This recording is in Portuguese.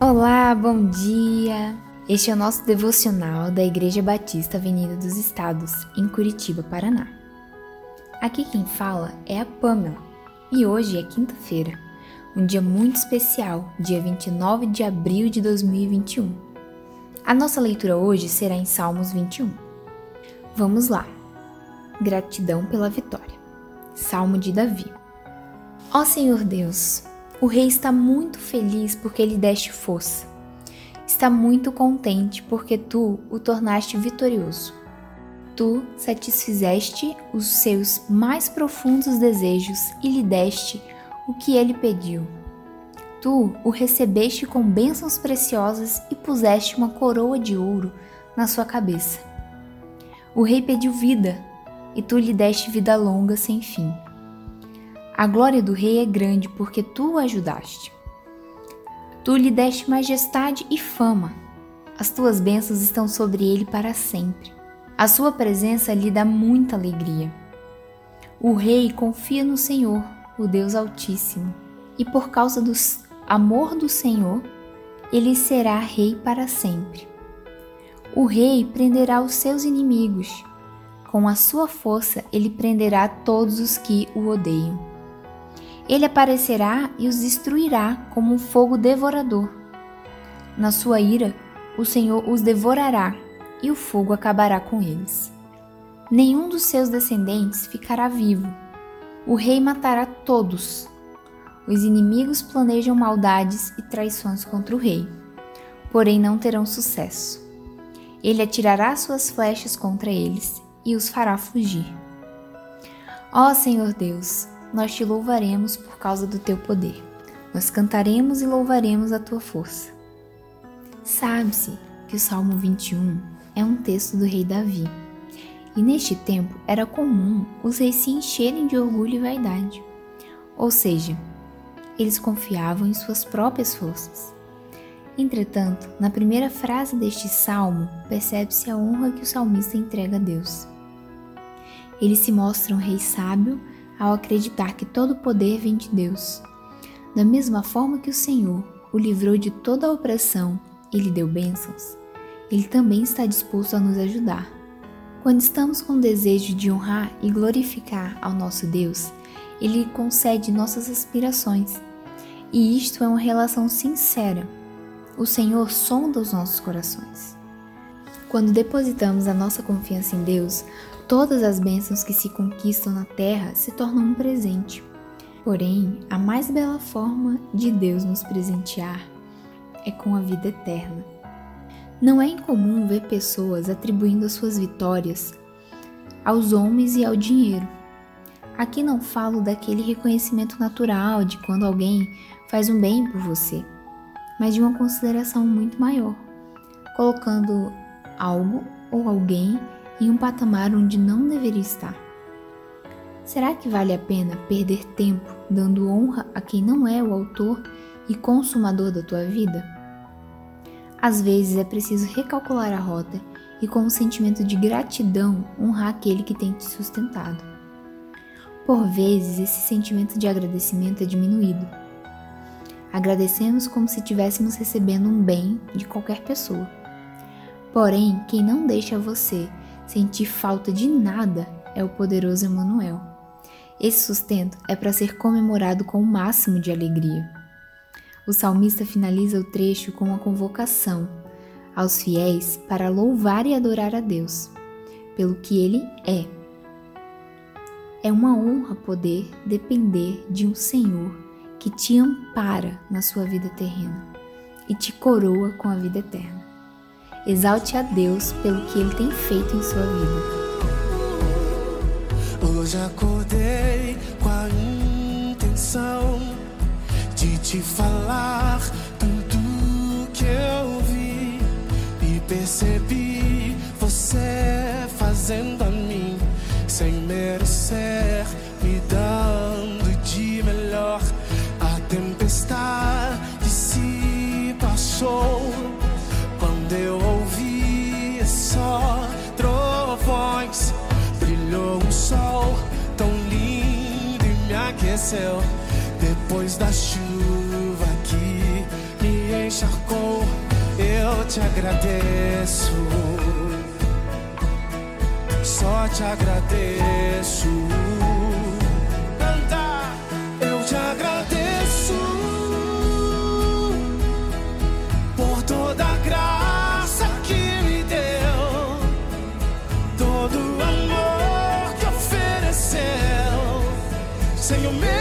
Olá, bom dia! Este é o nosso devocional da Igreja Batista Avenida dos Estados, em Curitiba, Paraná. Aqui quem fala é a Pamela e hoje é quinta-feira, um dia muito especial, dia 29 de abril de 2021. A nossa leitura hoje será em Salmos 21. Vamos lá! Gratidão pela vitória. Salmo de Davi. Ó Senhor Deus, o rei está muito feliz porque lhe deste força. Está muito contente porque tu o tornaste vitorioso. Tu satisfizeste os seus mais profundos desejos e lhe deste o que ele pediu. Tu o recebeste com bênçãos preciosas e puseste uma coroa de ouro na sua cabeça. O rei pediu vida, e tu lhe deste vida longa sem fim. A glória do rei é grande porque tu o ajudaste. Tu lhe deste majestade e fama. As tuas bênçãos estão sobre ele para sempre. A sua presença lhe dá muita alegria. O rei confia no Senhor, o Deus Altíssimo, e por causa do amor do Senhor, ele será rei para sempre. O rei prenderá os seus inimigos. Com a sua força, ele prenderá todos os que o odeiam. Ele aparecerá e os destruirá como um fogo devorador. Na sua ira, o Senhor os devorará e o fogo acabará com eles. Nenhum dos seus descendentes ficará vivo. O rei matará todos. Os inimigos planejam maldades e traições contra o rei, porém não terão sucesso. Ele atirará suas flechas contra eles e os fará fugir. Ó Senhor Deus, nós te louvaremos por causa do teu poder. Nós cantaremos e louvaremos a tua força. Sabe-se que o Salmo 21 é um texto do rei Davi. E neste tempo era comum os reis se encherem de orgulho e vaidade. Ou seja, eles confiavam em suas próprias forças. Entretanto, na primeira frase deste salmo, percebe-se a honra que o salmista entrega a Deus. Ele se mostra um rei sábio ao acreditar que todo poder vem de Deus. Da mesma forma que o Senhor o livrou de toda a opressão e lhe deu bênçãos, ele também está disposto a nos ajudar. Quando estamos com o desejo de honrar e glorificar ao nosso Deus, ele concede nossas aspirações. E isto é uma relação sincera. O Senhor sonda os nossos corações. Quando depositamos a nossa confiança em Deus, Todas as bênçãos que se conquistam na terra se tornam um presente. Porém, a mais bela forma de Deus nos presentear é com a vida eterna. Não é incomum ver pessoas atribuindo as suas vitórias aos homens e ao dinheiro. Aqui não falo daquele reconhecimento natural de quando alguém faz um bem por você, mas de uma consideração muito maior, colocando algo ou alguém em um patamar onde não deveria estar. Será que vale a pena perder tempo dando honra a quem não é o autor e consumador da tua vida? Às vezes é preciso recalcular a rota e, com um sentimento de gratidão, honrar aquele que tem te sustentado. Por vezes, esse sentimento de agradecimento é diminuído. Agradecemos como se estivéssemos recebendo um bem de qualquer pessoa. Porém, quem não deixa você sentir falta de nada é o poderoso Emanuel. Esse sustento é para ser comemorado com o máximo de alegria. O salmista finaliza o trecho com uma convocação aos fiéis para louvar e adorar a Deus pelo que ele é. É uma honra poder depender de um Senhor que te ampara na sua vida terrena e te coroa com a vida eterna. Exalte a Deus pelo que Ele tem feito em sua vida. Hoje acordei com a intenção de te falar tudo que eu vi e percebi você fazendo a mim sem merecer, me dando de melhor. A tempestade se passou eu ouvi só trovões, brilhou um sol tão lindo e me aqueceu. Depois da chuva que me encharcou, eu te agradeço. Só te agradeço. Sem eu